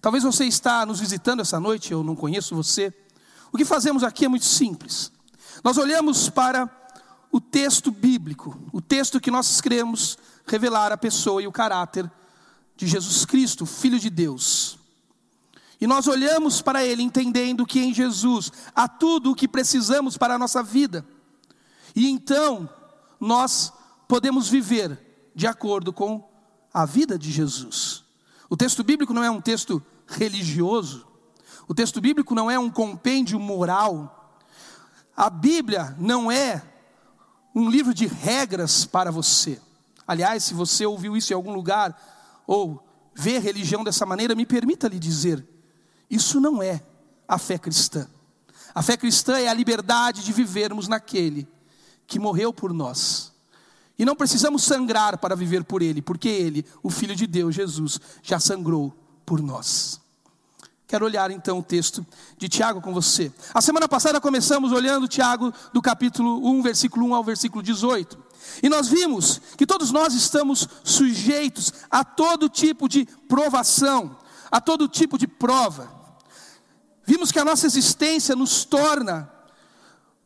Talvez você está nos visitando essa noite, eu não conheço você. O que fazemos aqui é muito simples. Nós olhamos para o texto bíblico, o texto que nós queremos revelar a pessoa e o caráter de Jesus Cristo, Filho de Deus. E nós olhamos para Ele entendendo que em Jesus há tudo o que precisamos para a nossa vida. E então nós podemos viver de acordo com a vida de Jesus. O texto bíblico não é um texto religioso, o texto bíblico não é um compêndio moral, a Bíblia não é um livro de regras para você. Aliás, se você ouviu isso em algum lugar, ou vê religião dessa maneira, me permita lhe dizer: isso não é a fé cristã. A fé cristã é a liberdade de vivermos naquele que morreu por nós. E não precisamos sangrar para viver por Ele, porque Ele, o Filho de Deus, Jesus, já sangrou por nós. Quero olhar então o texto de Tiago com você. A semana passada começamos olhando Tiago do capítulo 1, versículo 1 ao versículo 18. E nós vimos que todos nós estamos sujeitos a todo tipo de provação, a todo tipo de prova. Vimos que a nossa existência nos torna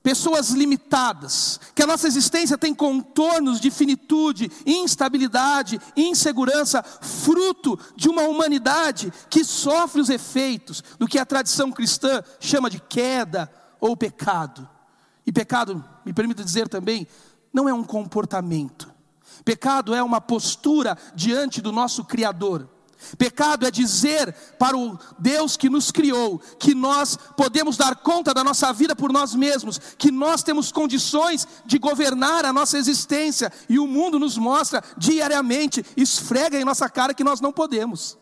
pessoas limitadas, que a nossa existência tem contornos de finitude, instabilidade, insegurança, fruto de uma humanidade que sofre os efeitos do que a tradição cristã chama de queda ou pecado. E pecado, me permita dizer também, não é um comportamento. Pecado é uma postura diante do nosso Criador. Pecado é dizer para o Deus que nos criou que nós podemos dar conta da nossa vida por nós mesmos, que nós temos condições de governar a nossa existência e o mundo nos mostra diariamente, esfrega em nossa cara que nós não podemos.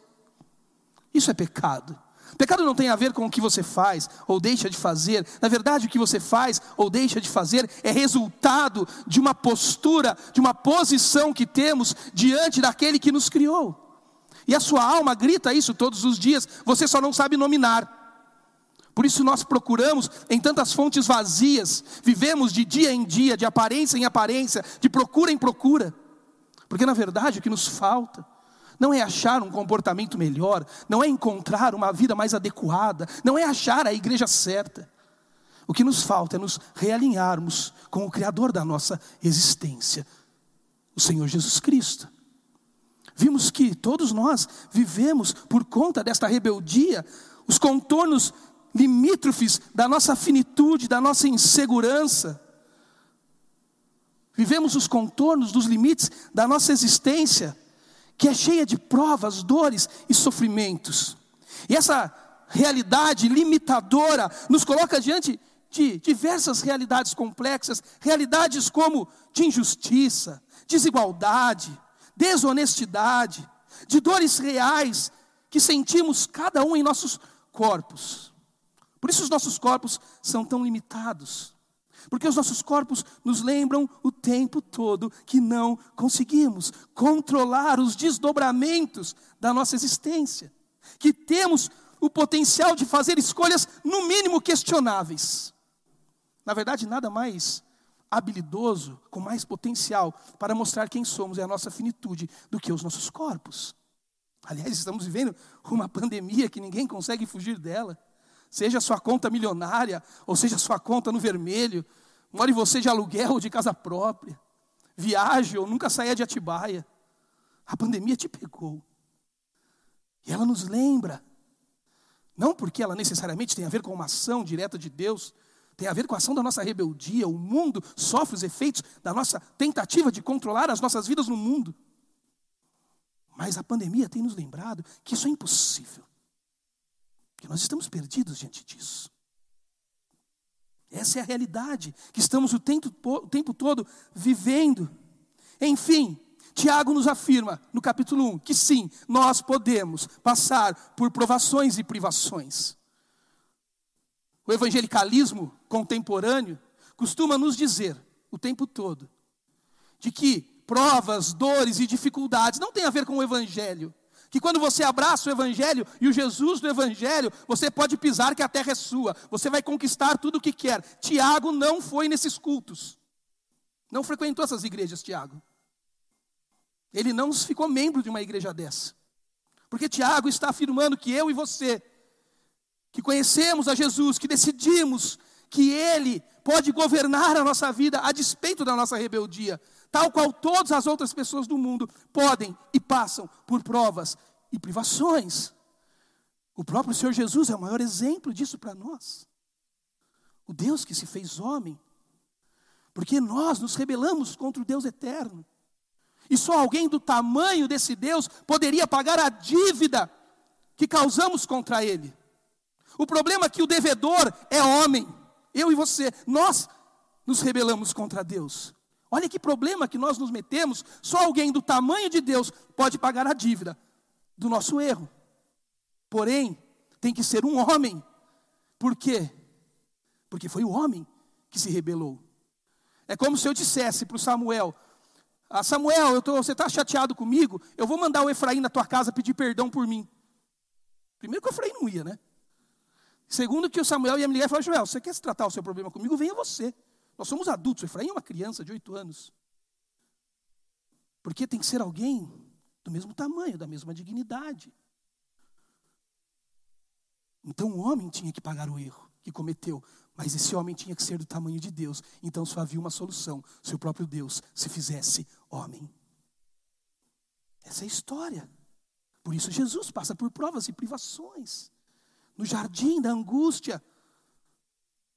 Isso é pecado. Pecado não tem a ver com o que você faz ou deixa de fazer. Na verdade, o que você faz ou deixa de fazer é resultado de uma postura, de uma posição que temos diante daquele que nos criou. E a sua alma grita isso todos os dias, você só não sabe nominar. Por isso nós procuramos em tantas fontes vazias, vivemos de dia em dia, de aparência em aparência, de procura em procura. Porque na verdade o que nos falta não é achar um comportamento melhor, não é encontrar uma vida mais adequada, não é achar a igreja certa. O que nos falta é nos realinharmos com o Criador da nossa existência, o Senhor Jesus Cristo. Vimos que todos nós vivemos por conta desta rebeldia, os contornos limítrofes da nossa finitude, da nossa insegurança. Vivemos os contornos dos limites da nossa existência, que é cheia de provas, dores e sofrimentos. E essa realidade limitadora nos coloca diante de diversas realidades complexas, realidades como de injustiça, desigualdade, desonestidade, de dores reais que sentimos cada um em nossos corpos. Por isso os nossos corpos são tão limitados. Porque os nossos corpos nos lembram o tempo todo que não conseguimos controlar os desdobramentos da nossa existência, que temos o potencial de fazer escolhas no mínimo questionáveis. Na verdade, nada mais habilidoso, com mais potencial para mostrar quem somos e a nossa finitude do que os nossos corpos. Aliás, estamos vivendo uma pandemia que ninguém consegue fugir dela. Seja sua conta milionária, ou seja sua conta no vermelho, more você de aluguel ou de casa própria, viaje ou nunca saia de Atibaia. A pandemia te pegou. E ela nos lembra, não porque ela necessariamente tem a ver com uma ação direta de Deus, tem a ver com a ação da nossa rebeldia. O mundo sofre os efeitos da nossa tentativa de controlar as nossas vidas no mundo. Mas a pandemia tem nos lembrado que isso é impossível. Que nós estamos perdidos diante disso. Essa é a realidade que estamos o tempo, o tempo todo vivendo. Enfim, Tiago nos afirma no capítulo 1 que sim, nós podemos passar por provações e privações. O evangelicalismo contemporâneo costuma nos dizer o tempo todo de que provas, dores e dificuldades não tem a ver com o evangelho. Que quando você abraça o Evangelho e o Jesus do Evangelho, você pode pisar que a terra é sua, você vai conquistar tudo o que quer. Tiago não foi nesses cultos, não frequentou essas igrejas, Tiago. Ele não ficou membro de uma igreja dessa. Porque Tiago está afirmando que eu e você, que conhecemos a Jesus, que decidimos que Ele pode governar a nossa vida a despeito da nossa rebeldia, tal qual todas as outras pessoas do mundo podem e passam por provas e privações. O próprio Senhor Jesus é o maior exemplo disso para nós. O Deus que se fez homem, porque nós nos rebelamos contra o Deus eterno. E só alguém do tamanho desse Deus poderia pagar a dívida que causamos contra ele. O problema é que o devedor é homem, eu e você. Nós nos rebelamos contra Deus. Olha que problema que nós nos metemos. Só alguém do tamanho de Deus pode pagar a dívida do nosso erro. Porém, tem que ser um homem. Por quê? Porque foi o homem que se rebelou. É como se eu dissesse para o Samuel: ah, Samuel, tô, você está chateado comigo? Eu vou mandar o Efraim na tua casa pedir perdão por mim. Primeiro que o Efraim não ia, né? Segundo que o Samuel ia me ligar e falar: Joel, você quer tratar o seu problema comigo? Venha você. Nós somos adultos. O Efraim é uma criança de oito anos. Porque tem que ser alguém do mesmo tamanho, da mesma dignidade. Então o homem tinha que pagar o erro que cometeu. Mas esse homem tinha que ser do tamanho de Deus. Então só havia uma solução: se o próprio Deus se fizesse homem. Essa é a história. Por isso Jesus passa por provas e privações. No jardim da angústia,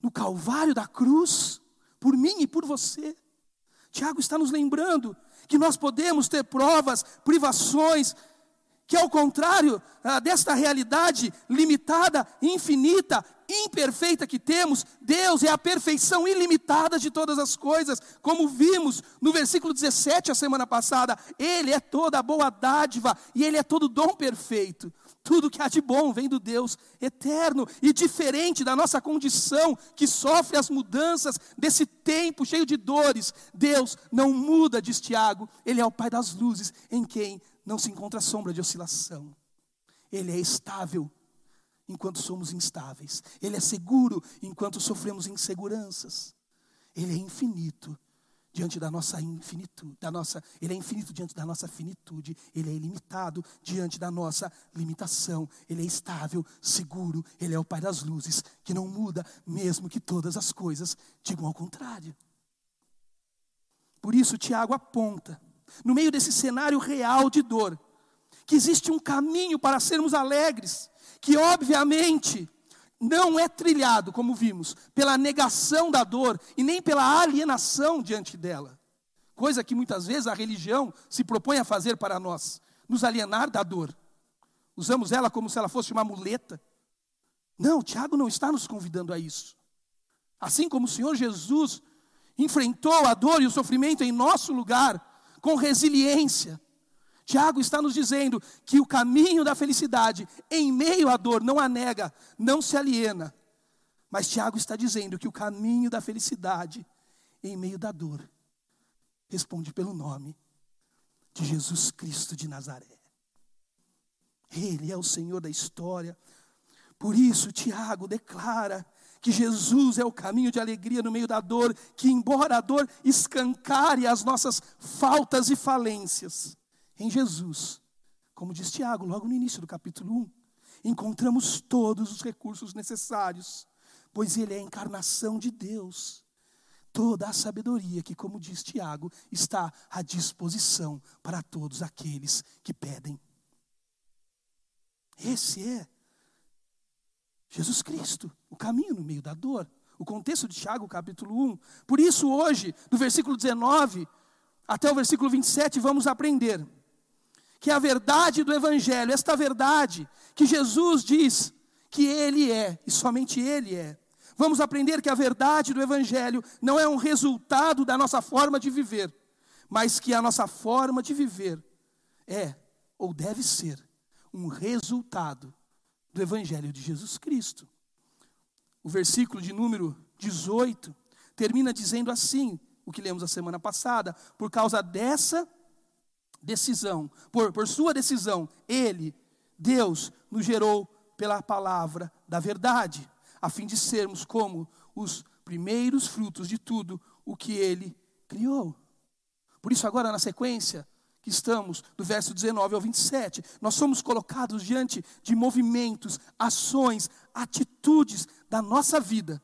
no calvário da cruz, por mim e por você. Tiago está nos lembrando que nós podemos ter provas, privações, que ao contrário ah, desta realidade limitada, infinita, imperfeita que temos, Deus é a perfeição ilimitada de todas as coisas, como vimos no versículo 17 a semana passada, Ele é toda a boa dádiva e Ele é todo dom perfeito. Tudo que há de bom vem do Deus eterno e diferente da nossa condição que sofre as mudanças desse tempo cheio de dores. Deus não muda, diz Tiago, Ele é o Pai das luzes, em quem não se encontra sombra de oscilação. Ele é estável enquanto somos instáveis. Ele é seguro enquanto sofremos inseguranças. Ele é infinito diante da nossa infinitude, da nossa, ele é infinito diante da nossa finitude, ele é ilimitado diante da nossa limitação, ele é estável, seguro, ele é o pai das luzes, que não muda mesmo que todas as coisas digam ao contrário. Por isso Tiago aponta no meio desse cenário real de dor, que existe um caminho para sermos alegres, que obviamente não é trilhado, como vimos, pela negação da dor e nem pela alienação diante dela. Coisa que muitas vezes a religião se propõe a fazer para nós, nos alienar da dor. Usamos ela como se ela fosse uma muleta. Não, Tiago não está nos convidando a isso. Assim como o Senhor Jesus enfrentou a dor e o sofrimento em nosso lugar, com resiliência. Tiago está nos dizendo que o caminho da felicidade, em meio à dor, não a nega, não se aliena. Mas Tiago está dizendo que o caminho da felicidade, em meio da dor, responde pelo nome de Jesus Cristo de Nazaré. Ele é o Senhor da história. Por isso, Tiago declara que Jesus é o caminho de alegria no meio da dor, que embora a dor escancare as nossas faltas e falências, em Jesus, como diz Tiago logo no início do capítulo 1, encontramos todos os recursos necessários, pois Ele é a encarnação de Deus. Toda a sabedoria que, como diz Tiago, está à disposição para todos aqueles que pedem. Esse é Jesus Cristo, o caminho no meio da dor. O contexto de Tiago, capítulo 1. Por isso, hoje, do versículo 19 até o versículo 27, vamos aprender que a verdade do Evangelho, esta verdade que Jesus diz que Ele é, e somente Ele é. Vamos aprender que a verdade do Evangelho não é um resultado da nossa forma de viver, mas que a nossa forma de viver é, ou deve ser, um resultado do Evangelho de Jesus Cristo. O versículo de número 18 termina dizendo assim, o que lemos a semana passada, por causa dessa decisão, por, por sua decisão, Ele, Deus, nos gerou pela palavra da verdade, a fim de sermos como os primeiros frutos de tudo o que Ele criou. Por isso, agora na sequência, que estamos, do verso 19 ao 27. Nós somos colocados diante de movimentos, ações, atitudes da nossa vida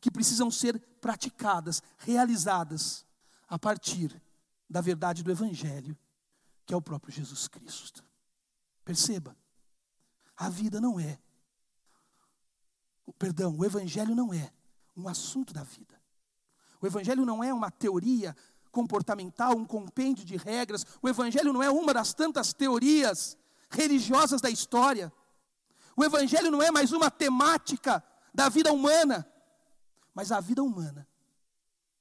que precisam ser praticadas, realizadas a partir da verdade do Evangelho, que é o próprio Jesus Cristo. Perceba, a vida não é, perdão, o Evangelho não é um assunto da vida. O Evangelho não é uma teoria comportamental, um compêndio de regras. O Evangelho não é uma das tantas teorias religiosas da história. O Evangelho não é mais uma temática da vida humana. Mas a vida humana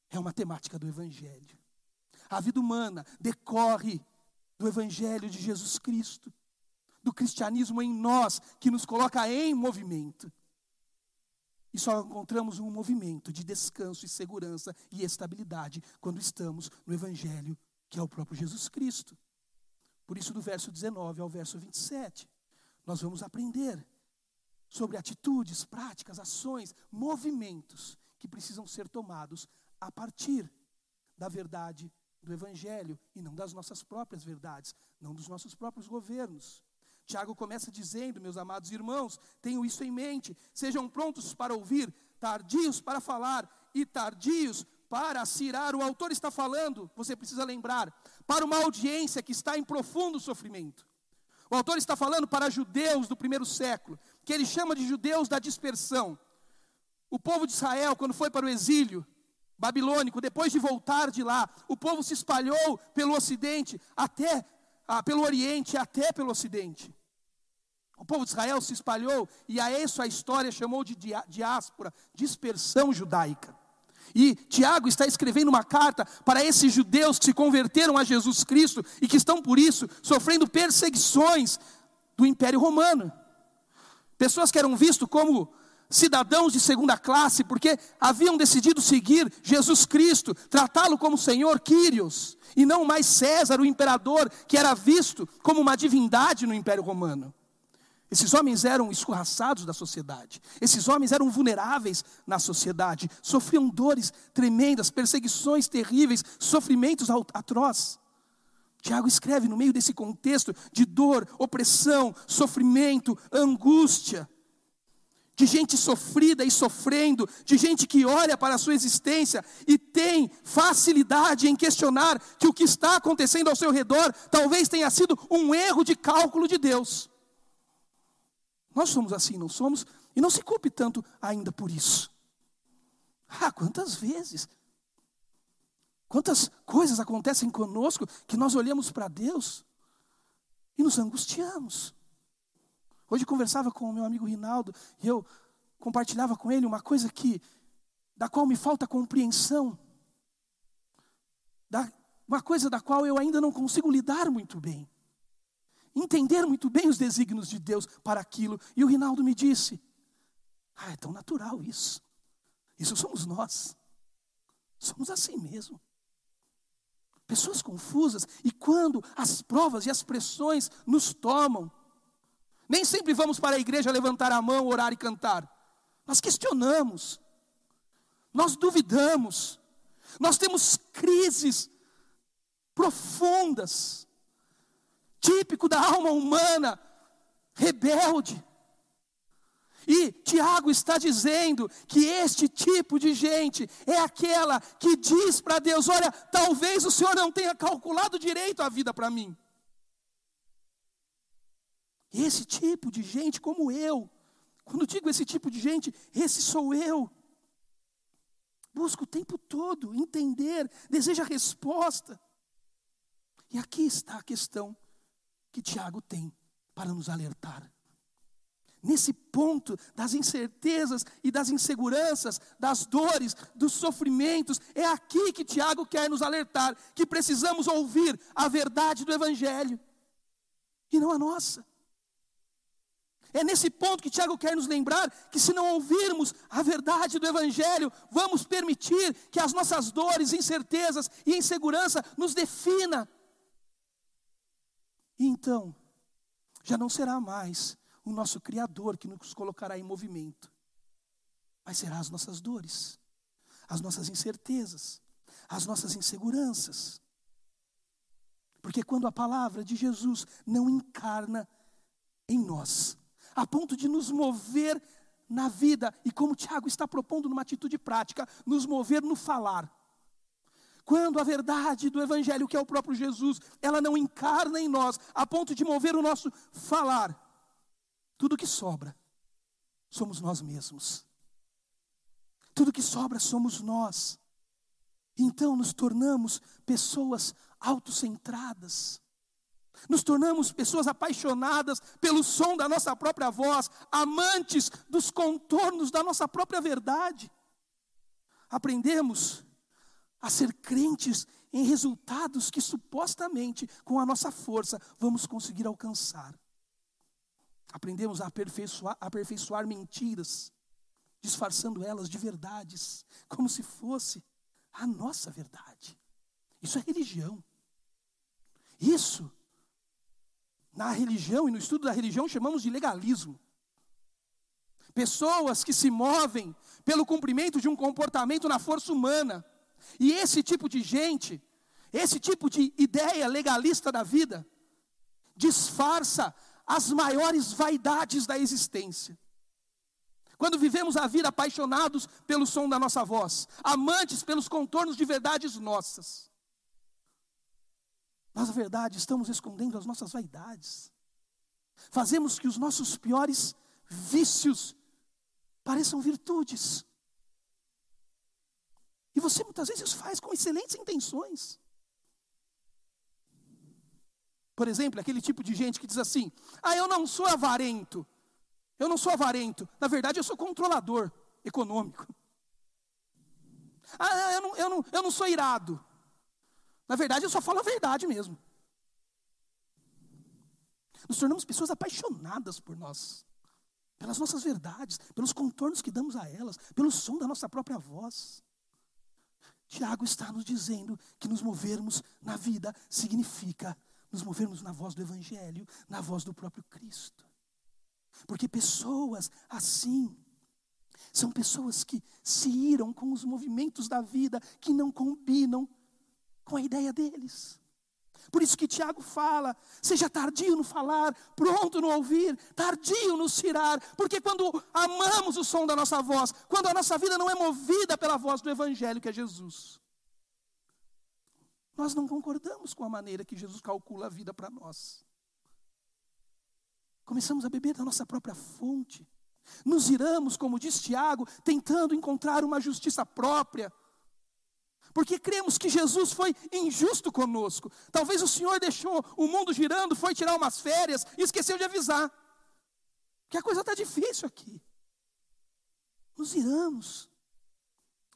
é uma temática do Evangelho. A vida humana decorre do Evangelho de Jesus Cristo, do cristianismo em nós, que nos coloca em movimento. E só encontramos um movimento de descanso e segurança e estabilidade quando estamos no Evangelho, que é o próprio Jesus Cristo. Por isso, do verso 19 ao verso 27, nós vamos aprender sobre atitudes, práticas, ações, movimentos que precisam ser tomados a partir da verdade do Evangelho e não das nossas próprias verdades, não dos nossos próprios governos. Tiago começa dizendo, meus amados irmãos, tenham isso em mente, sejam prontos para ouvir, tardios para falar e tardios para cirar. O autor está falando, você precisa lembrar, para uma audiência que está em profundo sofrimento. O autor está falando para judeus do primeiro século, que ele chama de judeus da dispersão. O povo de Israel, quando foi para o exílio babilônico, depois de voltar de lá, o povo se espalhou pelo ocidente, até ah, pelo oriente, até pelo ocidente. O povo de Israel se espalhou, e a isso a história chamou de diáspora, dispersão judaica. E Tiago está escrevendo uma carta para esses judeus que se converteram a Jesus Cristo e que estão, por isso, sofrendo perseguições do Império Romano. Pessoas que eram vistos como cidadãos de segunda classe, porque haviam decidido seguir Jesus Cristo, tratá-lo como Senhor Quírios, e não mais César, o imperador, que era visto como uma divindade no Império Romano. Esses homens eram escorraçados da sociedade, esses homens eram vulneráveis na sociedade, sofriam dores tremendas, perseguições terríveis, sofrimentos atrozes. Tiago escreve no meio desse contexto de dor, opressão, sofrimento, angústia de gente sofrida e sofrendo, de gente que olha para a sua existência e tem facilidade em questionar que o que está acontecendo ao seu redor talvez tenha sido um erro de cálculo de Deus. Nós somos assim, não somos? E não se culpe tanto ainda por isso. Ah, quantas vezes, quantas coisas acontecem conosco que nós olhamos para Deus e nos angustiamos. Hoje conversava com o meu amigo Rinaldo e eu compartilhava com ele uma coisa que da qual me falta compreensão, da, uma coisa da qual eu ainda não consigo lidar muito bem, entender muito bem os desígnios de Deus para aquilo. E o Rinaldo me disse: Ah, é tão natural isso. Isso somos nós. Somos assim mesmo. Pessoas confusas, e quando as provas e as pressões nos tomam, nem sempre vamos para a igreja levantar a mão, orar e cantar. Nós questionamos, nós duvidamos, nós temos crises profundas, típico da alma humana, rebelde. E Tiago está dizendo que este tipo de gente é aquela que diz para Deus: Olha, talvez o Senhor não tenha calculado direito a vida para mim. Esse tipo de gente, como eu, quando digo esse tipo de gente, esse sou eu. Busca o tempo todo entender, deseja resposta. E aqui está a questão que Tiago tem para nos alertar. Nesse ponto das incertezas e das inseguranças, das dores, dos sofrimentos, é aqui que Tiago quer nos alertar que precisamos ouvir a verdade do Evangelho e não a nossa. É nesse ponto que Tiago quer nos lembrar que se não ouvirmos a verdade do Evangelho, vamos permitir que as nossas dores, incertezas e insegurança nos defina. E então, já não será mais o nosso Criador que nos colocará em movimento, mas será as nossas dores, as nossas incertezas, as nossas inseguranças. Porque quando a palavra de Jesus não encarna em nós, a ponto de nos mover na vida, e como Tiago está propondo numa atitude prática, nos mover no falar. Quando a verdade do Evangelho, que é o próprio Jesus, ela não encarna em nós, a ponto de mover o nosso falar, tudo que sobra somos nós mesmos. Tudo que sobra somos nós. Então nos tornamos pessoas autocentradas. Nos tornamos pessoas apaixonadas pelo som da nossa própria voz, amantes dos contornos da nossa própria verdade. Aprendemos a ser crentes em resultados que supostamente, com a nossa força, vamos conseguir alcançar. Aprendemos a aperfeiçoar, aperfeiçoar mentiras, disfarçando elas de verdades, como se fosse a nossa verdade. Isso é religião. Isso, na religião e no estudo da religião, chamamos de legalismo. Pessoas que se movem pelo cumprimento de um comportamento na força humana. E esse tipo de gente, esse tipo de ideia legalista da vida, disfarça as maiores vaidades da existência. Quando vivemos a vida apaixonados pelo som da nossa voz, amantes pelos contornos de verdades nossas, nós, na verdade, estamos escondendo as nossas vaidades. Fazemos que os nossos piores vícios pareçam virtudes. E você muitas vezes faz com excelentes intenções. Por exemplo, aquele tipo de gente que diz assim: ah, eu não sou avarento. Eu não sou avarento. Na verdade, eu sou controlador econômico. Ah, eu não, eu não, eu não sou irado. Na verdade, eu só falo a verdade mesmo. Nos tornamos pessoas apaixonadas por nós, pelas nossas verdades, pelos contornos que damos a elas, pelo som da nossa própria voz. Tiago está nos dizendo que nos movermos na vida significa nos movermos na voz do Evangelho, na voz do próprio Cristo. Porque pessoas assim são pessoas que se iram com os movimentos da vida que não combinam com a ideia deles. Por isso que Tiago fala: seja tardio no falar, pronto no ouvir, tardio no cirar, porque quando amamos o som da nossa voz, quando a nossa vida não é movida pela voz do Evangelho que é Jesus, nós não concordamos com a maneira que Jesus calcula a vida para nós. Começamos a beber da nossa própria fonte, nos iramos, como diz Tiago, tentando encontrar uma justiça própria porque cremos que Jesus foi injusto conosco. Talvez o Senhor deixou o mundo girando, foi tirar umas férias e esqueceu de avisar. Que a coisa está difícil aqui. Nos iramos.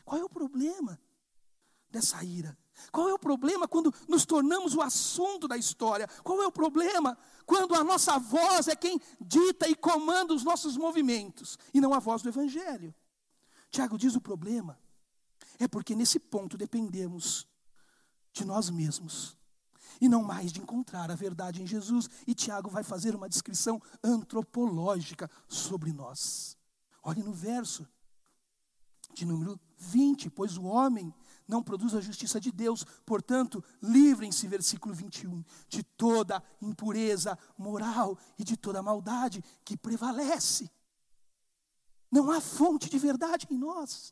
Qual é o problema dessa ira? Qual é o problema quando nos tornamos o assunto da história? Qual é o problema quando a nossa voz é quem dita e comanda os nossos movimentos e não a voz do Evangelho? Tiago diz o problema é porque nesse ponto dependemos de nós mesmos e não mais de encontrar a verdade em Jesus. E Tiago vai fazer uma descrição antropológica sobre nós. Olhe no verso de número 20: Pois o homem não produz a justiça de Deus, portanto, livrem-se, versículo 21, de toda impureza moral e de toda maldade que prevalece. Não há fonte de verdade em nós.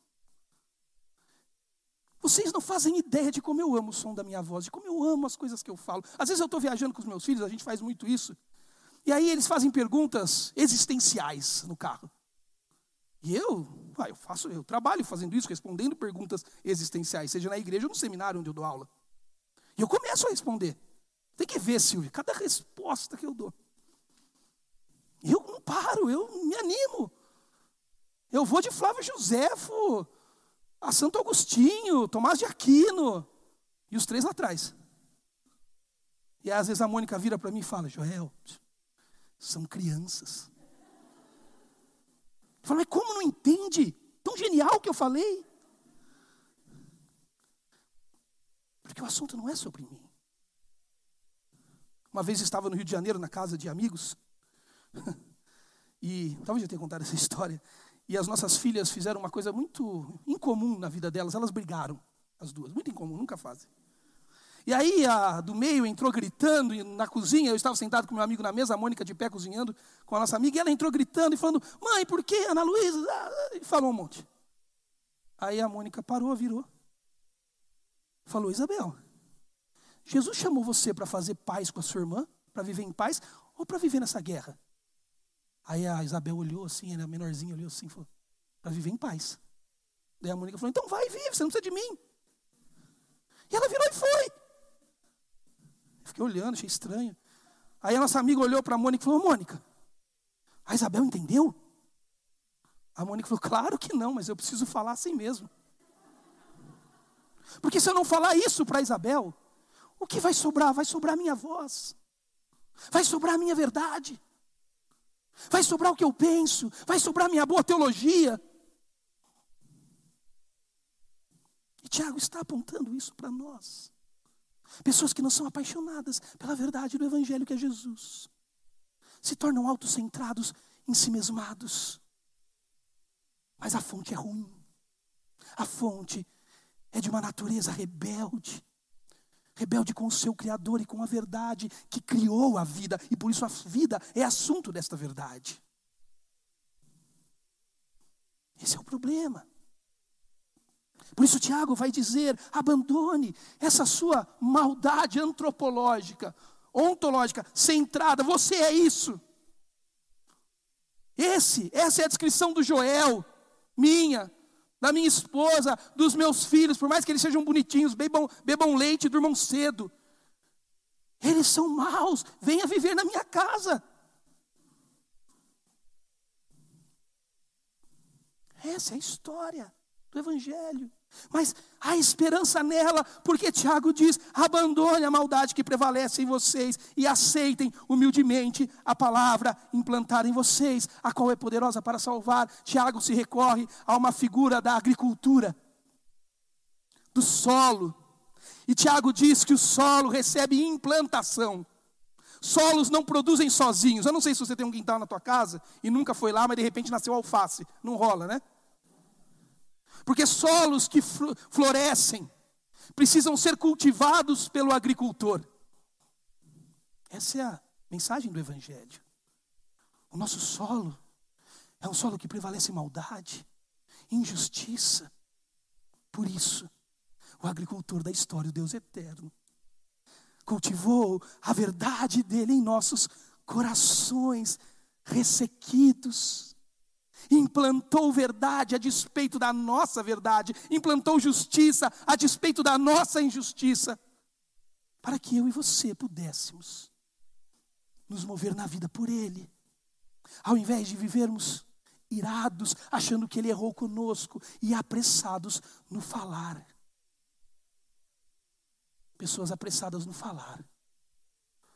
Vocês não fazem ideia de como eu amo o som da minha voz, de como eu amo as coisas que eu falo. Às vezes eu estou viajando com os meus filhos, a gente faz muito isso. E aí eles fazem perguntas existenciais no carro. E eu, ah, eu faço, eu trabalho fazendo isso, respondendo perguntas existenciais, seja na igreja ou no seminário onde eu dou aula. E eu começo a responder. Tem que ver, Silvio, cada resposta que eu dou. Eu não paro, eu me animo. Eu vou de Flávio Josefo, a Santo Agostinho, Tomás de Aquino, e os três lá atrás. E às vezes a Mônica vira para mim e fala: Joel, são crianças. Eu falo, mas como não entende? Tão genial que eu falei. Porque o assunto não é sobre mim. Uma vez estava no Rio de Janeiro, na casa de amigos, e talvez eu tenha contado essa história. E as nossas filhas fizeram uma coisa muito incomum na vida delas, elas brigaram, as duas, muito incomum, nunca fazem. E aí a do meio entrou gritando na cozinha, eu estava sentado com meu amigo na mesa, a Mônica de pé cozinhando com a nossa amiga, e ela entrou gritando e falando: "Mãe, por que Ana Luísa?" E falou um monte. Aí a Mônica parou, virou. Falou: "Isabel, Jesus chamou você para fazer paz com a sua irmã, para viver em paz ou para viver nessa guerra?" Aí a Isabel olhou assim, a menorzinha olhou assim, falou: "Para viver em paz." Daí a Mônica falou: "Então vai, vive, você não precisa de mim." E ela virou e foi. Fiquei olhando, achei estranho. Aí a nossa amiga olhou para a Mônica e falou: Mônica, a Isabel entendeu? A Mônica falou: Claro que não, mas eu preciso falar assim mesmo. Porque se eu não falar isso para Isabel, o que vai sobrar? Vai sobrar minha voz, vai sobrar minha verdade, vai sobrar o que eu penso, vai sobrar minha boa teologia. E Tiago está apontando isso para nós. Pessoas que não são apaixonadas pela verdade do Evangelho que é Jesus. Se tornam autocentrados, em si mesmados. Mas a fonte é ruim. A fonte é de uma natureza rebelde. Rebelde com o seu Criador e com a verdade que criou a vida. E por isso a vida é assunto desta verdade. Esse é o problema. Por isso, Tiago vai dizer: abandone essa sua maldade antropológica, ontológica, centrada. Você é isso. Esse, essa é a descrição do Joel, minha, da minha esposa, dos meus filhos, por mais que eles sejam bonitinhos, bebam, bebam leite durmam cedo. Eles são maus, venha viver na minha casa. Essa é a história do Evangelho. Mas há esperança nela, porque Tiago diz: abandone a maldade que prevalece em vocês e aceitem humildemente a palavra implantada em vocês, a qual é poderosa para salvar. Tiago se recorre a uma figura da agricultura, do solo. E Tiago diz que o solo recebe implantação. Solos não produzem sozinhos. Eu não sei se você tem um quintal na tua casa e nunca foi lá, mas de repente nasceu alface. Não rola, né? Porque solos que florescem precisam ser cultivados pelo agricultor. Essa é a mensagem do Evangelho. O nosso solo é um solo que prevalece maldade, injustiça. Por isso, o agricultor da história, o Deus eterno, cultivou a verdade dele em nossos corações ressequidos implantou verdade a despeito da nossa verdade, implantou justiça a despeito da nossa injustiça, para que eu e você pudéssemos nos mover na vida por Ele, ao invés de vivermos irados, achando que Ele errou conosco e apressados no falar. Pessoas apressadas no falar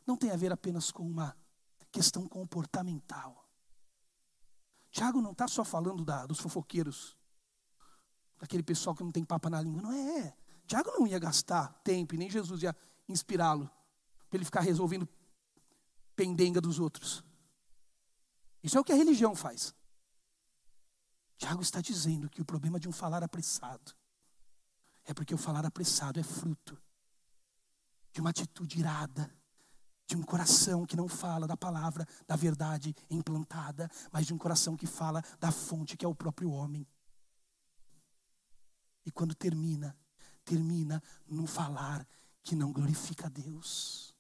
não tem a ver apenas com uma questão comportamental Tiago não está só falando da, dos fofoqueiros, daquele pessoal que não tem papa na língua. Não é. Tiago não ia gastar tempo, e nem Jesus ia inspirá-lo, para ele ficar resolvendo pendenga dos outros. Isso é o que a religião faz. Tiago está dizendo que o problema de um falar apressado é porque o falar apressado é fruto de uma atitude irada, de um coração que não fala da palavra, da verdade implantada, mas de um coração que fala da fonte que é o próprio homem. E quando termina, termina num falar que não glorifica a Deus.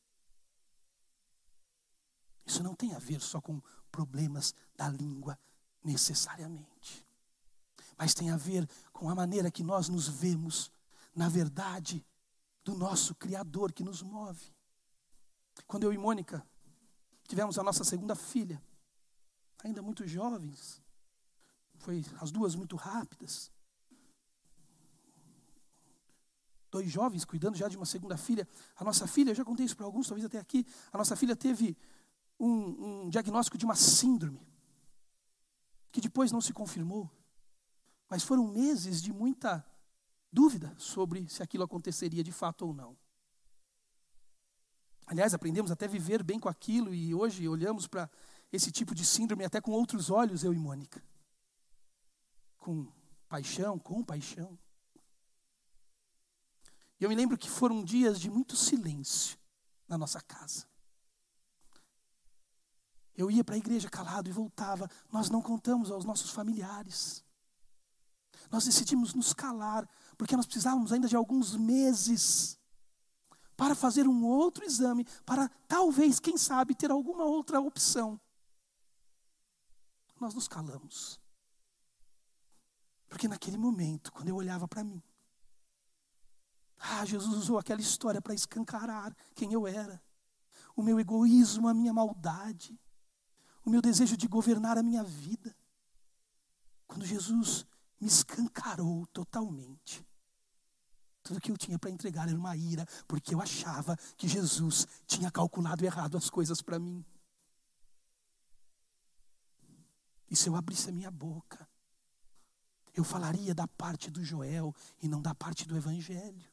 Isso não tem a ver só com problemas da língua, necessariamente, mas tem a ver com a maneira que nós nos vemos na verdade do nosso Criador que nos move. Quando eu e Mônica tivemos a nossa segunda filha, ainda muito jovens, foi as duas muito rápidas. Dois jovens cuidando já de uma segunda filha. A nossa filha, eu já contei isso para alguns, talvez até aqui, a nossa filha teve um, um diagnóstico de uma síndrome, que depois não se confirmou. Mas foram meses de muita dúvida sobre se aquilo aconteceria de fato ou não. Aliás, aprendemos até a viver bem com aquilo e hoje olhamos para esse tipo de síndrome até com outros olhos, eu e Mônica. Com paixão, com paixão. E eu me lembro que foram dias de muito silêncio na nossa casa. Eu ia para a igreja calado e voltava. Nós não contamos aos nossos familiares. Nós decidimos nos calar, porque nós precisávamos ainda de alguns meses para fazer um outro exame, para talvez, quem sabe, ter alguma outra opção. Nós nos calamos. Porque naquele momento, quando eu olhava para mim, ah, Jesus usou aquela história para escancarar quem eu era, o meu egoísmo, a minha maldade, o meu desejo de governar a minha vida. Quando Jesus me escancarou totalmente. Tudo que eu tinha para entregar era uma ira, porque eu achava que Jesus tinha calculado errado as coisas para mim. E se eu abrisse a minha boca, eu falaria da parte do Joel e não da parte do Evangelho.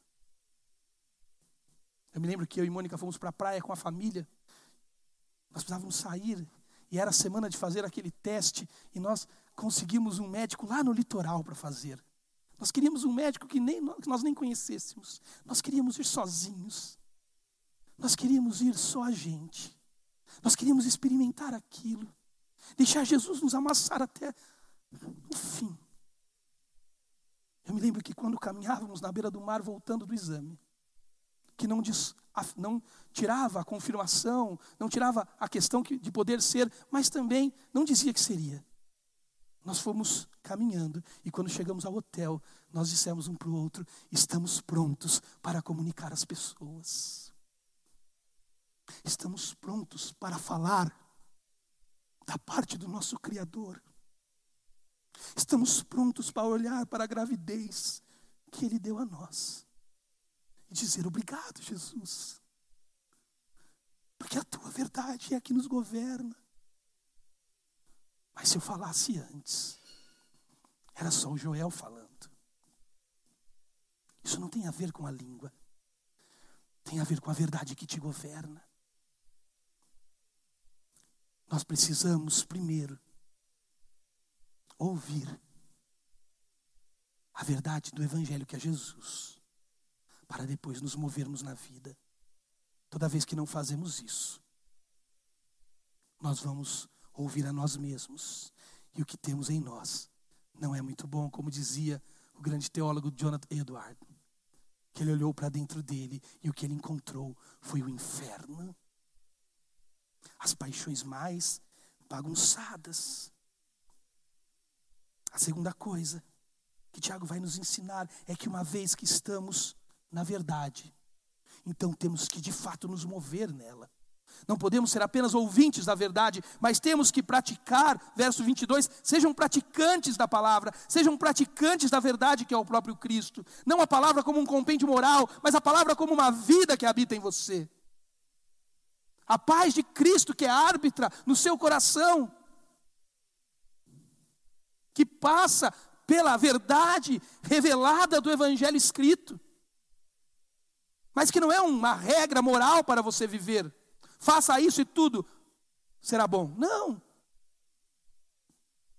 Eu me lembro que eu e Mônica fomos para a praia com a família. Nós precisávamos sair e era a semana de fazer aquele teste e nós conseguimos um médico lá no litoral para fazer. Nós queríamos um médico que, nem, que nós nem conhecêssemos. Nós queríamos ir sozinhos. Nós queríamos ir só a gente. Nós queríamos experimentar aquilo. Deixar Jesus nos amassar até o fim. Eu me lembro que quando caminhávamos na beira do mar voltando do exame, que não, diz, não tirava a confirmação, não tirava a questão de poder ser, mas também não dizia que seria. Nós fomos caminhando e quando chegamos ao hotel, nós dissemos um para o outro: estamos prontos para comunicar às pessoas. Estamos prontos para falar da parte do nosso Criador. Estamos prontos para olhar para a gravidez que Ele deu a nós e dizer: Obrigado, Jesus. Porque a tua verdade é a que nos governa. Mas se eu falasse antes, era só o Joel falando. Isso não tem a ver com a língua, tem a ver com a verdade que te governa. Nós precisamos primeiro ouvir a verdade do Evangelho que é Jesus para depois nos movermos na vida. Toda vez que não fazemos isso, nós vamos ouvir a nós mesmos e o que temos em nós não é muito bom, como dizia o grande teólogo Jonathan Edward, que ele olhou para dentro dele e o que ele encontrou foi o inferno. As paixões mais bagunçadas. A segunda coisa que Tiago vai nos ensinar é que uma vez que estamos na verdade. Então temos que de fato nos mover nela. Não podemos ser apenas ouvintes da verdade, mas temos que praticar, verso 22, sejam praticantes da palavra, sejam praticantes da verdade que é o próprio Cristo. Não a palavra como um compêndio moral, mas a palavra como uma vida que habita em você. A paz de Cristo que é árbitra no seu coração, que passa pela verdade revelada do Evangelho escrito mas que não é uma regra moral para você viver. Faça isso e tudo será bom. Não.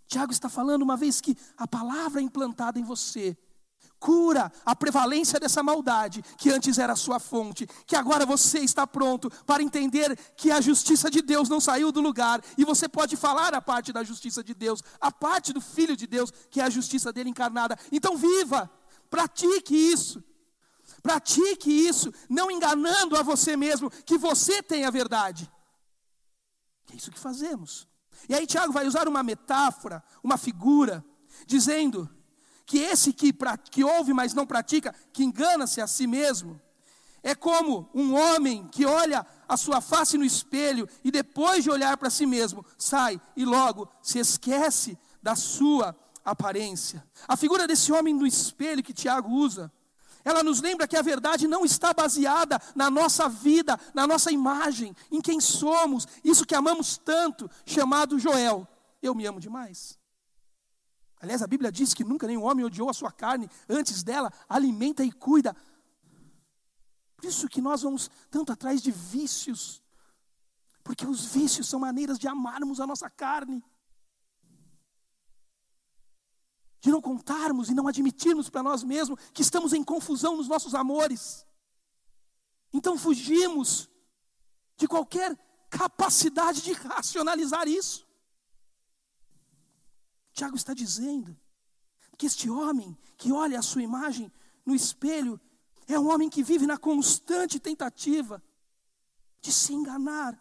Tiago está falando uma vez que a palavra é implantada em você cura a prevalência dessa maldade que antes era sua fonte, que agora você está pronto para entender que a justiça de Deus não saiu do lugar e você pode falar a parte da justiça de Deus, a parte do Filho de Deus, que é a justiça dele encarnada. Então viva, pratique isso. Pratique isso, não enganando a você mesmo que você tem a verdade. É isso que fazemos. E aí Tiago vai usar uma metáfora, uma figura, dizendo que esse que, que ouve, mas não pratica, que engana-se a si mesmo, é como um homem que olha a sua face no espelho e depois de olhar para si mesmo, sai e logo se esquece da sua aparência. A figura desse homem no espelho que Tiago usa ela nos lembra que a verdade não está baseada na nossa vida, na nossa imagem, em quem somos, isso que amamos tanto, chamado Joel. Eu me amo demais. Aliás, a Bíblia diz que nunca nenhum homem odiou a sua carne, antes dela alimenta e cuida. Por isso que nós vamos tanto atrás de vícios, porque os vícios são maneiras de amarmos a nossa carne, de não contarmos e não admitirmos para nós mesmos que estamos em confusão nos nossos amores. Então fugimos de qualquer capacidade de racionalizar isso. Tiago está dizendo que este homem que olha a sua imagem no espelho é um homem que vive na constante tentativa de se enganar.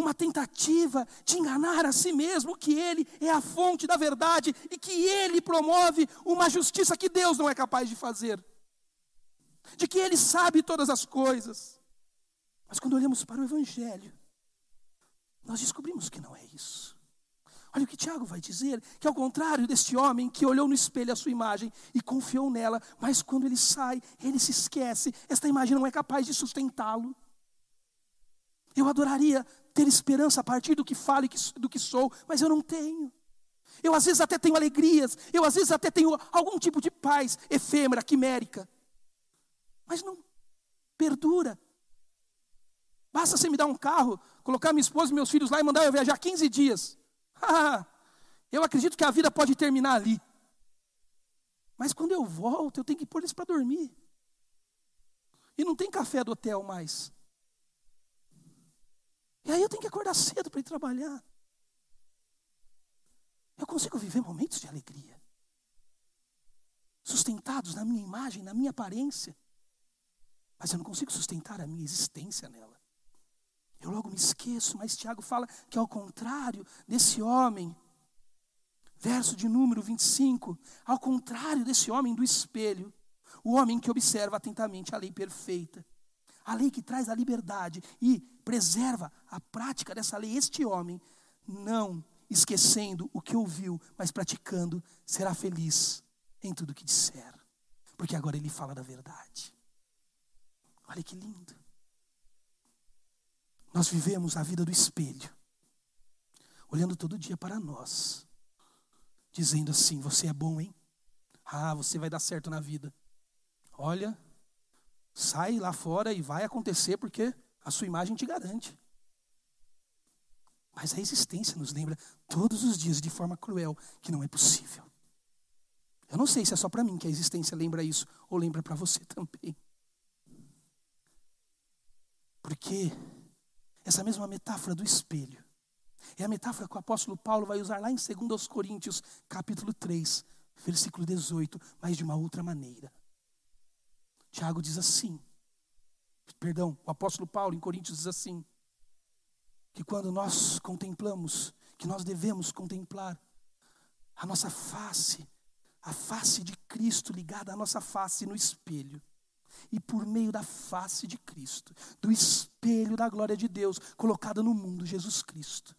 Uma tentativa de enganar a si mesmo que ele é a fonte da verdade e que ele promove uma justiça que Deus não é capaz de fazer. De que ele sabe todas as coisas. Mas quando olhamos para o Evangelho, nós descobrimos que não é isso. Olha o que Tiago vai dizer: que ao contrário deste homem que olhou no espelho a sua imagem e confiou nela, mas quando ele sai, ele se esquece, esta imagem não é capaz de sustentá-lo. Eu adoraria ter esperança a partir do que falo e do que sou, mas eu não tenho. Eu às vezes até tenho alegrias, eu às vezes até tenho algum tipo de paz efêmera, quimérica, mas não perdura. Basta você me dar um carro, colocar minha esposa e meus filhos lá e mandar eu viajar 15 dias. eu acredito que a vida pode terminar ali. Mas quando eu volto, eu tenho que pôr eles para dormir. E não tem café do hotel mais. E aí eu tenho que acordar cedo para ir trabalhar. Eu consigo viver momentos de alegria. Sustentados na minha imagem, na minha aparência. Mas eu não consigo sustentar a minha existência nela. Eu logo me esqueço, mas Tiago fala que ao contrário desse homem, verso de número 25, ao contrário desse homem do espelho, o homem que observa atentamente a lei perfeita, a lei que traz a liberdade e preserva a prática dessa lei, este homem, não esquecendo o que ouviu, mas praticando, será feliz em tudo que disser, porque agora ele fala da verdade. Olha que lindo. Nós vivemos a vida do espelho, olhando todo dia para nós, dizendo assim: Você é bom, hein? Ah, você vai dar certo na vida. Olha, sai lá fora e vai acontecer porque a sua imagem te garante. Mas a existência nos lembra todos os dias de forma cruel que não é possível. Eu não sei se é só para mim que a existência lembra isso ou lembra para você também. Porque essa mesma metáfora do espelho é a metáfora que o apóstolo Paulo vai usar lá em 2 Coríntios, capítulo 3, versículo 18, mas de uma outra maneira. Tiago diz assim, perdão, o apóstolo Paulo em Coríntios diz assim, que quando nós contemplamos, que nós devemos contemplar a nossa face, a face de Cristo ligada à nossa face no espelho, e por meio da face de Cristo, do espelho da glória de Deus colocada no mundo, Jesus Cristo.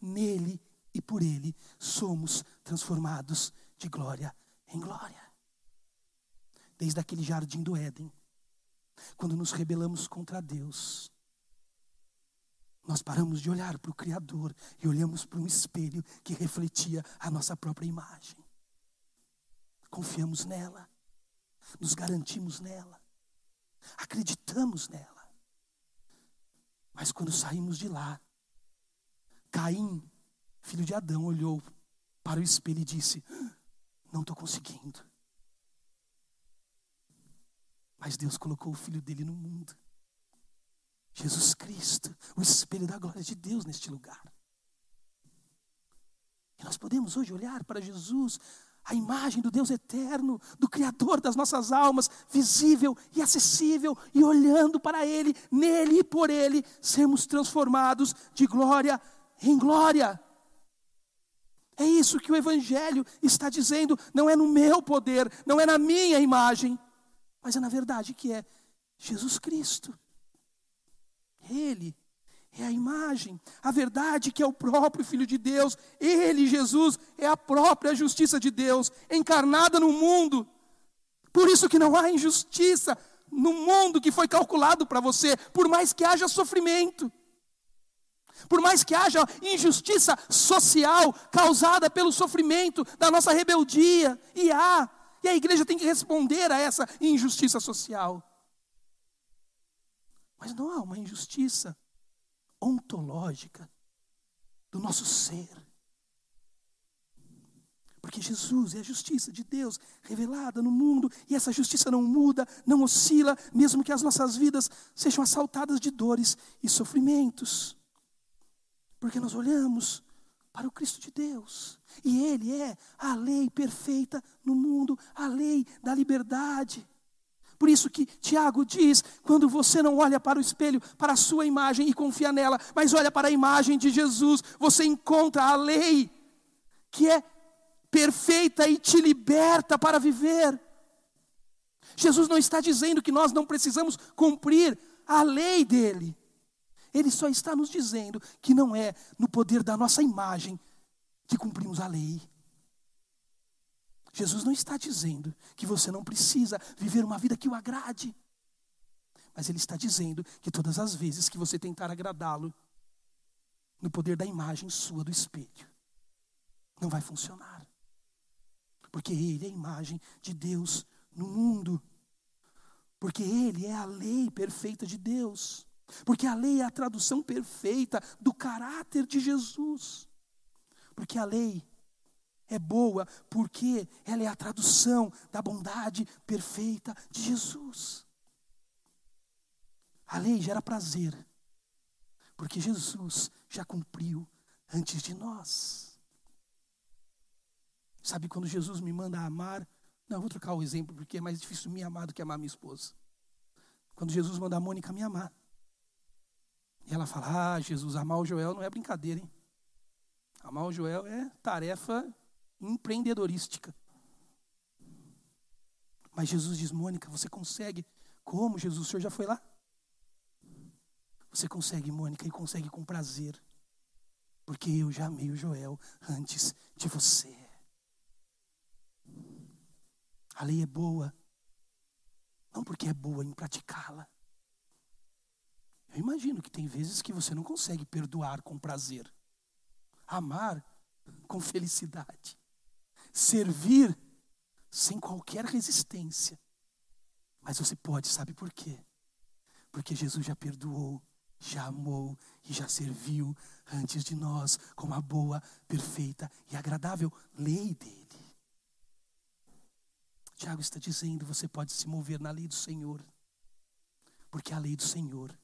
Nele e por ele somos transformados de glória em glória. Desde aquele jardim do Éden, quando nos rebelamos contra Deus, nós paramos de olhar para o Criador e olhamos para um espelho que refletia a nossa própria imagem. Confiamos nela, nos garantimos nela, acreditamos nela. Mas quando saímos de lá, Caim, filho de Adão, olhou para o espelho e disse: Não estou conseguindo. Mas Deus colocou o filho dele no mundo. Jesus Cristo, o espelho da glória de Deus neste lugar. E nós podemos hoje olhar para Jesus a imagem do Deus eterno, do Criador das nossas almas, visível e acessível, e olhando para Ele, nele e por Ele, sermos transformados de glória em glória. É isso que o Evangelho está dizendo, não é no meu poder, não é na minha imagem, mas é na verdade que é Jesus Cristo. Ele é a imagem, a verdade que é o próprio Filho de Deus, Ele, Jesus, é a própria justiça de Deus, encarnada no mundo. Por isso que não há injustiça no mundo que foi calculado para você, por mais que haja sofrimento. Por mais que haja injustiça social causada pelo sofrimento da nossa rebeldia, e há, e a igreja tem que responder a essa injustiça social. Mas não há uma injustiça ontológica do nosso ser. Porque Jesus é a justiça de Deus revelada no mundo, e essa justiça não muda, não oscila, mesmo que as nossas vidas sejam assaltadas de dores e sofrimentos. Porque nós olhamos para o Cristo de Deus, e Ele é a lei perfeita no mundo, a lei da liberdade. Por isso que Tiago diz: quando você não olha para o espelho, para a sua imagem e confia nela, mas olha para a imagem de Jesus, você encontra a lei que é perfeita e te liberta para viver. Jesus não está dizendo que nós não precisamos cumprir a lei dele. Ele só está nos dizendo que não é no poder da nossa imagem que cumprimos a lei. Jesus não está dizendo que você não precisa viver uma vida que o agrade. Mas Ele está dizendo que todas as vezes que você tentar agradá-lo, no poder da imagem sua do espelho, não vai funcionar. Porque Ele é a imagem de Deus no mundo. Porque Ele é a lei perfeita de Deus. Porque a lei é a tradução perfeita do caráter de Jesus. Porque a lei é boa, porque ela é a tradução da bondade perfeita de Jesus. A lei gera prazer, porque Jesus já cumpriu antes de nós. Sabe quando Jesus me manda amar? Não, vou trocar o exemplo, porque é mais difícil me amar do que amar minha esposa. Quando Jesus manda a Mônica me amar. E ela fala: Ah, Jesus, amar o Joel não é brincadeira, hein? Amar o Joel é tarefa empreendedorística. Mas Jesus diz: Mônica, você consegue. Como, Jesus? O senhor já foi lá? Você consegue, Mônica, e consegue com prazer. Porque eu já amei o Joel antes de você. A lei é boa, não porque é boa em praticá-la. Eu imagino que tem vezes que você não consegue perdoar com prazer, amar com felicidade, servir sem qualquer resistência. Mas você pode, sabe por quê? Porque Jesus já perdoou, já amou e já serviu antes de nós com a boa, perfeita e agradável lei dele. Tiago está dizendo: você pode se mover na lei do Senhor, porque a lei do Senhor,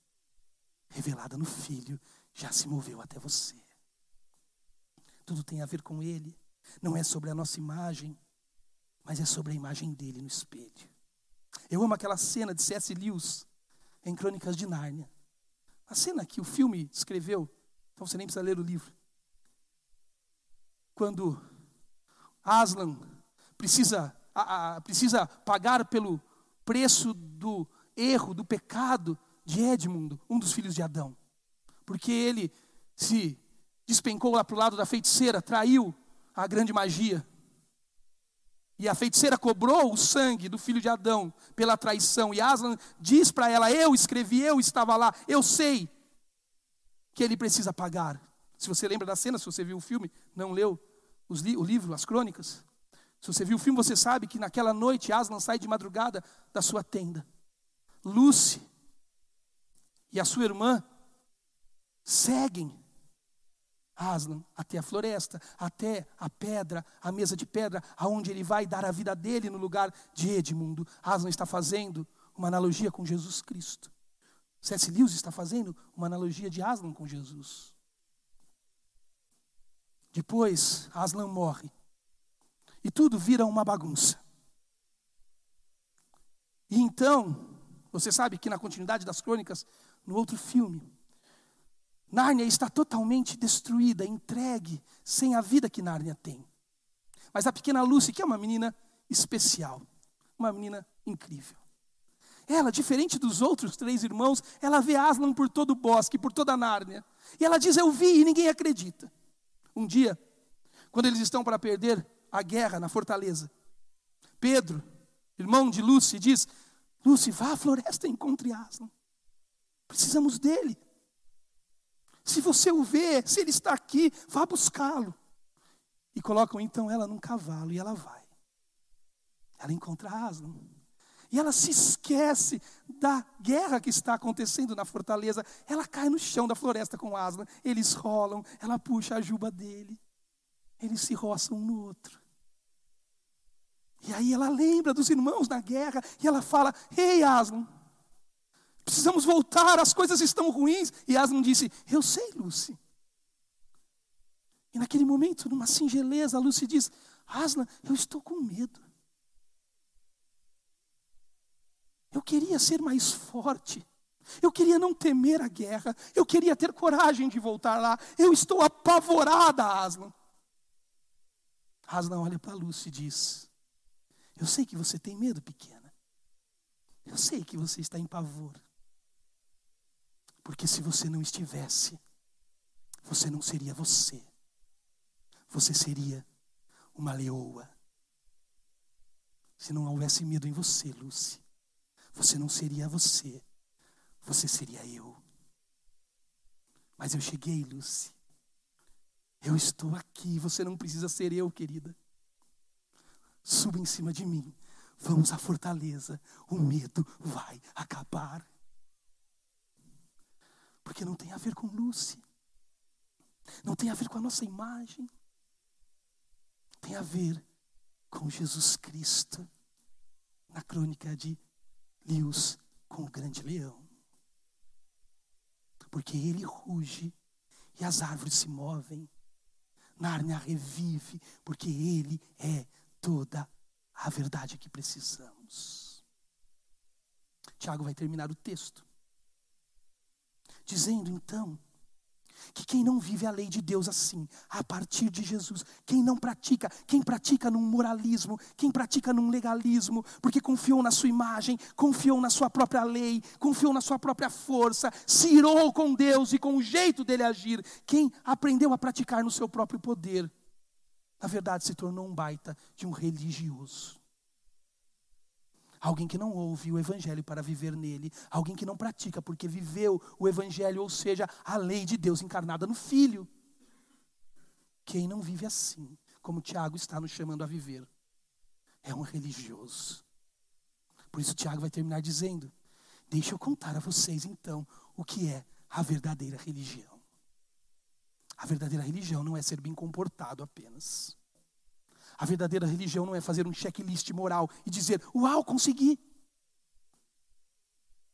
revelada no Filho, já se moveu até você. Tudo tem a ver com Ele, não é sobre a nossa imagem, mas é sobre a imagem dele no espelho. Eu amo aquela cena de C.S. Lewis em Crônicas de Nárnia. A cena que o filme escreveu, então você nem precisa ler o livro. Quando Aslan precisa a, a, precisa pagar pelo preço do erro, do pecado de Edmundo, um dos filhos de Adão. Porque ele se despencou lá para o lado da feiticeira, traiu a grande magia. E a feiticeira cobrou o sangue do filho de Adão pela traição. E Aslan diz para ela: Eu escrevi, eu estava lá, eu sei que ele precisa pagar. Se você lembra da cena, se você viu o filme, não leu li o livro, as crônicas. Se você viu o filme, você sabe que naquela noite Aslan sai de madrugada da sua tenda. Lucy e a sua irmã seguem Aslan até a floresta, até a pedra, a mesa de pedra, aonde ele vai dar a vida dele no lugar de Edmundo. Aslan está fazendo uma analogia com Jesus Cristo. C.S. Lewis está fazendo uma analogia de Aslan com Jesus. Depois, Aslan morre e tudo vira uma bagunça. E então, você sabe que na continuidade das crônicas, no outro filme, Nárnia está totalmente destruída, entregue, sem a vida que Nárnia tem. Mas a pequena Lucy, que é uma menina especial, uma menina incrível. Ela, diferente dos outros três irmãos, ela vê Aslan por todo o bosque, por toda a Nárnia. E ela diz: Eu vi, e ninguém acredita. Um dia, quando eles estão para perder a guerra na fortaleza. Pedro, irmão de Lúcia, diz: Lúcia, vá à floresta e encontre Aslan. Precisamos dele. Se você o vê, se ele está aqui, vá buscá-lo. E colocam então ela num cavalo e ela vai. Ela encontra Aslan. E ela se esquece da guerra que está acontecendo na fortaleza. Ela cai no chão da floresta com Aslan. Eles rolam, ela puxa a juba dele. Eles se roçam um no outro. E aí ela lembra dos irmãos na guerra e ela fala: Ei, Aslan, precisamos voltar, as coisas estão ruins. E Aslan disse: Eu sei, Lucy. E naquele momento, numa singeleza, Lucy diz: Aslan, eu estou com medo. Eu queria ser mais forte. Eu queria não temer a guerra. Eu queria ter coragem de voltar lá. Eu estou apavorada, Aslan. Aslan olha para Lucy e diz: Eu sei que você tem medo, pequena. Eu sei que você está em pavor. Porque se você não estivesse, você não seria você. Você seria uma leoa. Se não houvesse medo em você, Lucy, você não seria você você seria eu. Mas eu cheguei, Lucy. Eu estou aqui, você não precisa ser eu, querida. Suba em cima de mim. Vamos à fortaleza. O medo vai acabar. Porque não tem a ver com Lucy. Não tem a ver com a nossa imagem. Tem a ver com Jesus Cristo. Na crônica de Lewis com o grande leão porque ele ruge e as árvores se movem. Nárnia revive, porque ele é toda a verdade que precisamos. Tiago vai terminar o texto dizendo então que quem não vive a lei de Deus assim, a partir de Jesus, quem não pratica, quem pratica num moralismo, quem pratica num legalismo, porque confiou na sua imagem, confiou na sua própria lei, confiou na sua própria força, se irou com Deus e com o jeito dele agir, quem aprendeu a praticar no seu próprio poder, na verdade se tornou um baita de um religioso alguém que não ouve o Evangelho para viver nele, alguém que não pratica porque viveu o Evangelho, ou seja, a lei de Deus encarnada no Filho. Quem não vive assim, como Tiago está nos chamando a viver, é um religioso. Por isso, Tiago vai terminar dizendo: Deixa eu contar a vocês então o que é a verdadeira religião. A verdadeira religião não é ser bem comportado apenas. A verdadeira religião não é fazer um checklist moral e dizer, uau, consegui.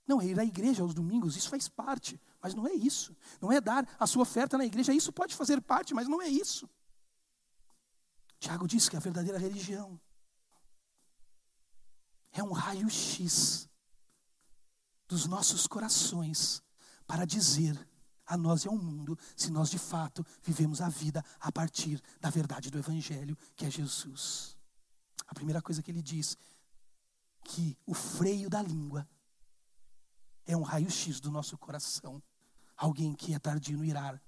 Não, é ir à igreja aos domingos, isso faz parte, mas não é isso. Não é dar a sua oferta na igreja, isso pode fazer parte, mas não é isso. Tiago diz que a verdadeira religião é um raio-x dos nossos corações para dizer a nós e ao mundo se nós de fato vivemos a vida a partir da verdade do Evangelho, que é Jesus. A primeira coisa que ele diz, que o freio da língua é um raio-x do nosso coração. Alguém que é tardio no irar,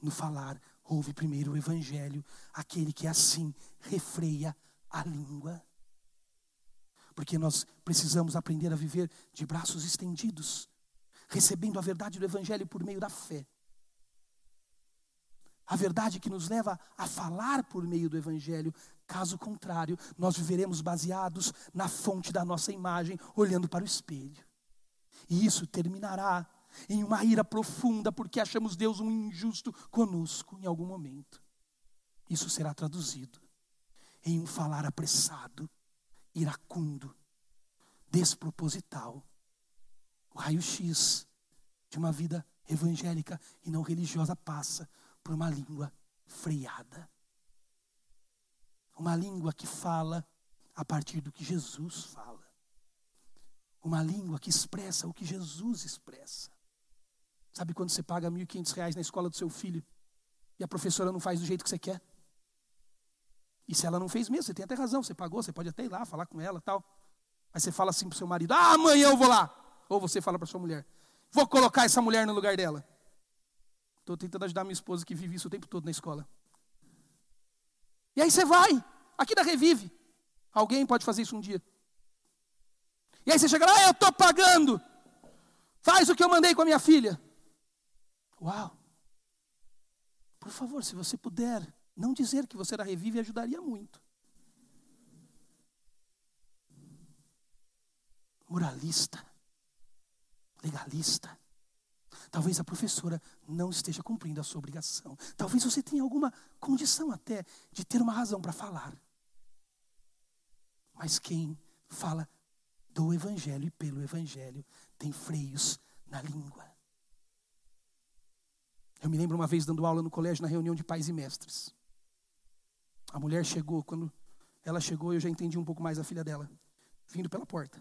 no falar, ouve primeiro o Evangelho, aquele que assim refreia a língua. Porque nós precisamos aprender a viver de braços estendidos recebendo a verdade do Evangelho por meio da fé. A verdade que nos leva a falar por meio do Evangelho. Caso contrário, nós viveremos baseados na fonte da nossa imagem, olhando para o espelho. E isso terminará em uma ira profunda, porque achamos Deus um injusto conosco em algum momento. Isso será traduzido em um falar apressado, iracundo, desproposital o raio-x de uma vida evangélica e não religiosa passa por uma língua freada. Uma língua que fala a partir do que Jesus fala. Uma língua que expressa o que Jesus expressa. Sabe quando você paga R$ 1.500 na escola do seu filho e a professora não faz do jeito que você quer? E se ela não fez mesmo, você tem até razão, você pagou, você pode até ir lá falar com ela tal. Aí você fala assim para o seu marido: Ah, amanhã eu vou lá. Ou você fala para sua mulher: Vou colocar essa mulher no lugar dela. Estou tentando ajudar minha esposa que vive isso o tempo todo na escola. E aí você vai, aqui da Revive. Alguém pode fazer isso um dia. E aí você chega lá, ah, eu estou pagando. Faz o que eu mandei com a minha filha. Uau. Por favor, se você puder, não dizer que você era Revive ajudaria muito. Moralista legalista. Talvez a professora não esteja cumprindo a sua obrigação. Talvez você tenha alguma condição até de ter uma razão para falar. Mas quem fala do Evangelho e pelo Evangelho tem freios na língua. Eu me lembro uma vez dando aula no colégio, na reunião de pais e mestres. A mulher chegou, quando ela chegou, eu já entendi um pouco mais a filha dela, vindo pela porta.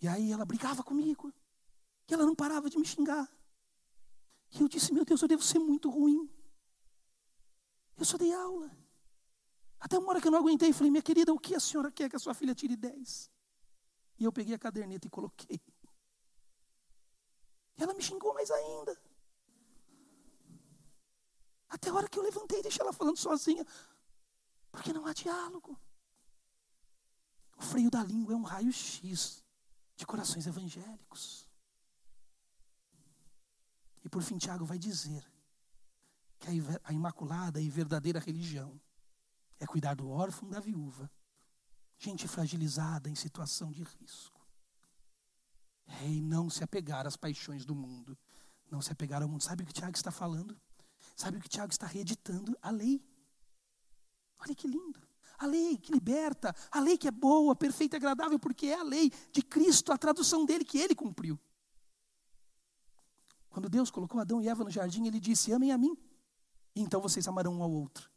E aí ela brigava comigo, e ela não parava de me xingar. E eu disse: Meu Deus, eu devo ser muito ruim. Eu só dei aula. Até uma hora que eu não aguentei, falei: Minha querida, o que a senhora quer que a sua filha tire 10? E eu peguei a caderneta e coloquei. E ela me xingou mais ainda. Até a hora que eu levantei e deixei ela falando sozinha. Porque não há diálogo. O freio da língua é um raio-x de corações evangélicos. E por fim, Tiago vai dizer que a imaculada e verdadeira religião é cuidar do órfão, da viúva, gente fragilizada em situação de risco. É, e não se apegar às paixões do mundo, não se apegar ao mundo. Sabe o que Tiago está falando? Sabe o que Tiago está reeditando? A lei. Olha que lindo. A lei que liberta, a lei que é boa, perfeita e agradável, porque é a lei de Cristo, a tradução dele que ele cumpriu. Quando Deus colocou Adão e Eva no jardim, ele disse: Amem a mim, e então vocês amarão um ao outro.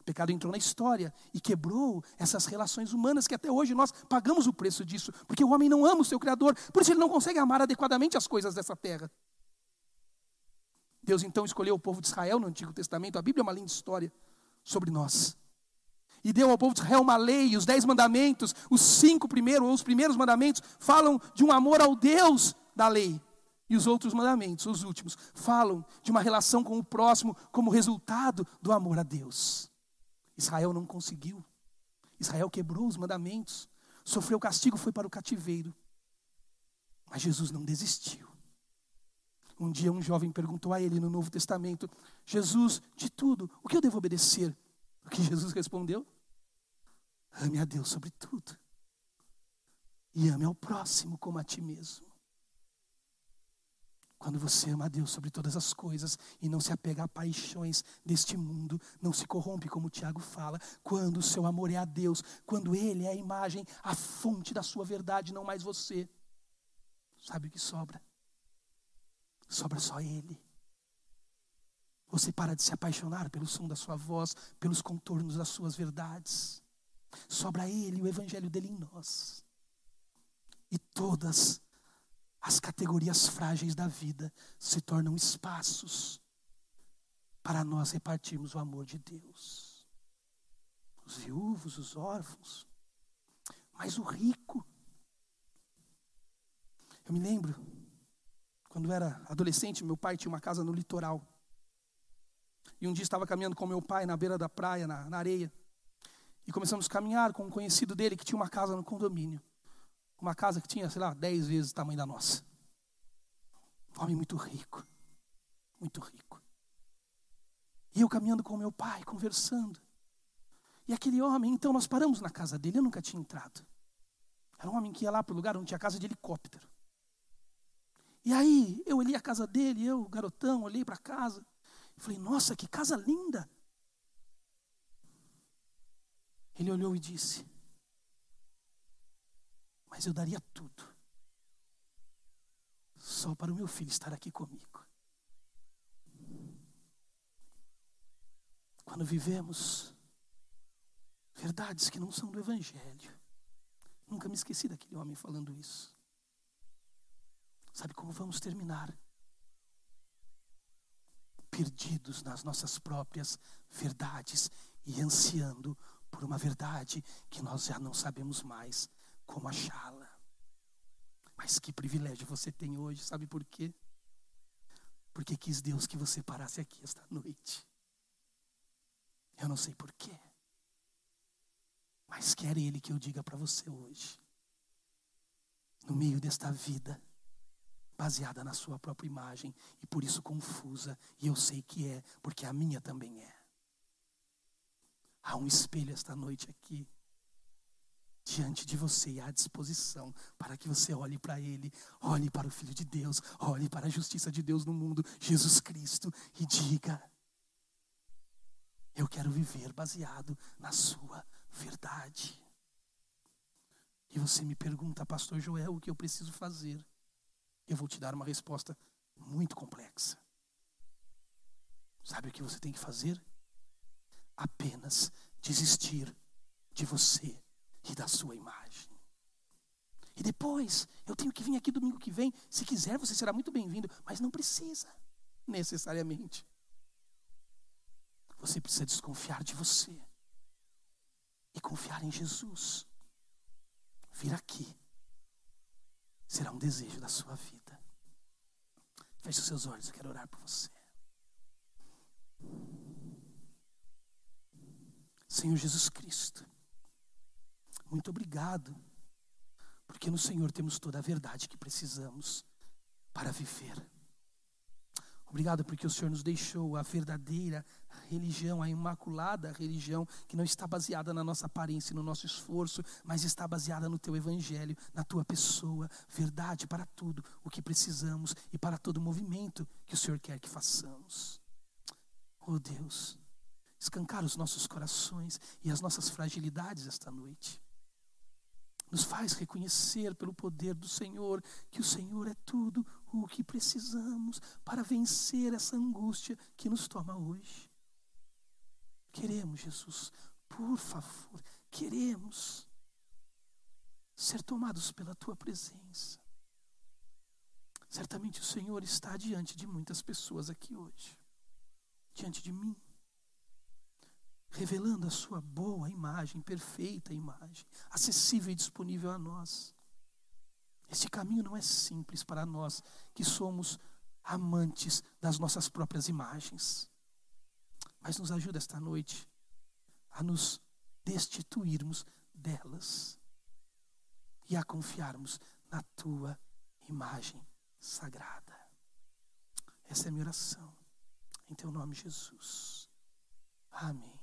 O pecado entrou na história e quebrou essas relações humanas que até hoje nós pagamos o preço disso, porque o homem não ama o seu Criador, por isso ele não consegue amar adequadamente as coisas dessa terra. Deus então escolheu o povo de Israel no Antigo Testamento, a Bíblia é uma linda história sobre nós. E deu ao povo de Israel uma lei, os dez mandamentos, os cinco primeiros, ou os primeiros mandamentos, falam de um amor ao Deus da lei. E os outros mandamentos, os últimos, falam de uma relação com o próximo como resultado do amor a Deus. Israel não conseguiu. Israel quebrou os mandamentos, sofreu castigo, foi para o cativeiro. Mas Jesus não desistiu. Um dia um jovem perguntou a ele no Novo Testamento: Jesus, de tudo, o que eu devo obedecer? O que Jesus respondeu? Ame a Deus sobre tudo. E ame ao próximo como a ti mesmo. Quando você ama a Deus sobre todas as coisas e não se apega a paixões deste mundo, não se corrompe, como Tiago fala, quando o seu amor é a Deus, quando Ele é a imagem, a fonte da sua verdade, não mais você, sabe o que sobra? sobra só Ele. Você para de se apaixonar pelo som da sua voz, pelos contornos das suas verdades. Sobra Ele, o Evangelho dele em nós. E todas as categorias frágeis da vida se tornam espaços para nós repartirmos o amor de Deus. Os viúvos, os órfãos, mas o rico. Eu me lembro quando era adolescente, meu pai tinha uma casa no litoral. E um dia estava caminhando com meu pai na beira da praia, na, na areia. E começamos a caminhar com um conhecido dele que tinha uma casa no condomínio. Uma casa que tinha, sei lá, dez vezes o tamanho da nossa. Um homem muito rico. Muito rico. E eu caminhando com meu pai, conversando. E aquele homem, então nós paramos na casa dele, eu nunca tinha entrado. Era um homem que ia lá para o lugar onde tinha casa de helicóptero. E aí eu olhei a casa dele, eu, garotão, olhei para a casa. E falei, nossa, que casa linda. Ele olhou e disse: Mas eu daria tudo só para o meu filho estar aqui comigo. Quando vivemos verdades que não são do Evangelho, nunca me esqueci daquele homem falando isso. Sabe como vamos terminar? Perdidos nas nossas próprias verdades e ansiando por uma verdade que nós já não sabemos mais como achá-la. Mas que privilégio você tem hoje, sabe por quê? Porque quis Deus que você parasse aqui esta noite. Eu não sei por quê. Mas quer Ele que eu diga para você hoje. No meio desta vida, baseada na sua própria imagem e por isso confusa, e eu sei que é, porque a minha também é. Há um espelho esta noite aqui, diante de você e à disposição, para que você olhe para Ele, olhe para o Filho de Deus, olhe para a justiça de Deus no mundo, Jesus Cristo, e diga: Eu quero viver baseado na Sua verdade. e você me pergunta, Pastor Joel, o que eu preciso fazer? Eu vou te dar uma resposta muito complexa. Sabe o que você tem que fazer? Apenas desistir de você e da sua imagem. E depois, eu tenho que vir aqui domingo que vem. Se quiser, você será muito bem-vindo, mas não precisa, necessariamente. Você precisa desconfiar de você e confiar em Jesus. Vir aqui será um desejo da sua vida. Feche os seus olhos, eu quero orar por você. Senhor Jesus Cristo, muito obrigado, porque no Senhor temos toda a verdade que precisamos para viver. Obrigado porque o Senhor nos deixou a verdadeira religião, a imaculada religião, que não está baseada na nossa aparência, no nosso esforço, mas está baseada no teu evangelho, na tua pessoa, verdade para tudo o que precisamos e para todo o movimento que o Senhor quer que façamos. Oh Deus, escancar os nossos corações e as nossas fragilidades esta noite nos faz reconhecer pelo poder do Senhor que o Senhor é tudo o que precisamos para vencer essa angústia que nos toma hoje. Queremos, Jesus, por favor, queremos ser tomados pela tua presença. Certamente o Senhor está diante de muitas pessoas aqui hoje, diante de mim revelando a sua boa imagem, perfeita imagem, acessível e disponível a nós. Este caminho não é simples para nós que somos amantes das nossas próprias imagens. Mas nos ajuda esta noite a nos destituirmos delas e a confiarmos na tua imagem sagrada. Essa é a minha oração. Em teu nome, Jesus. Amém.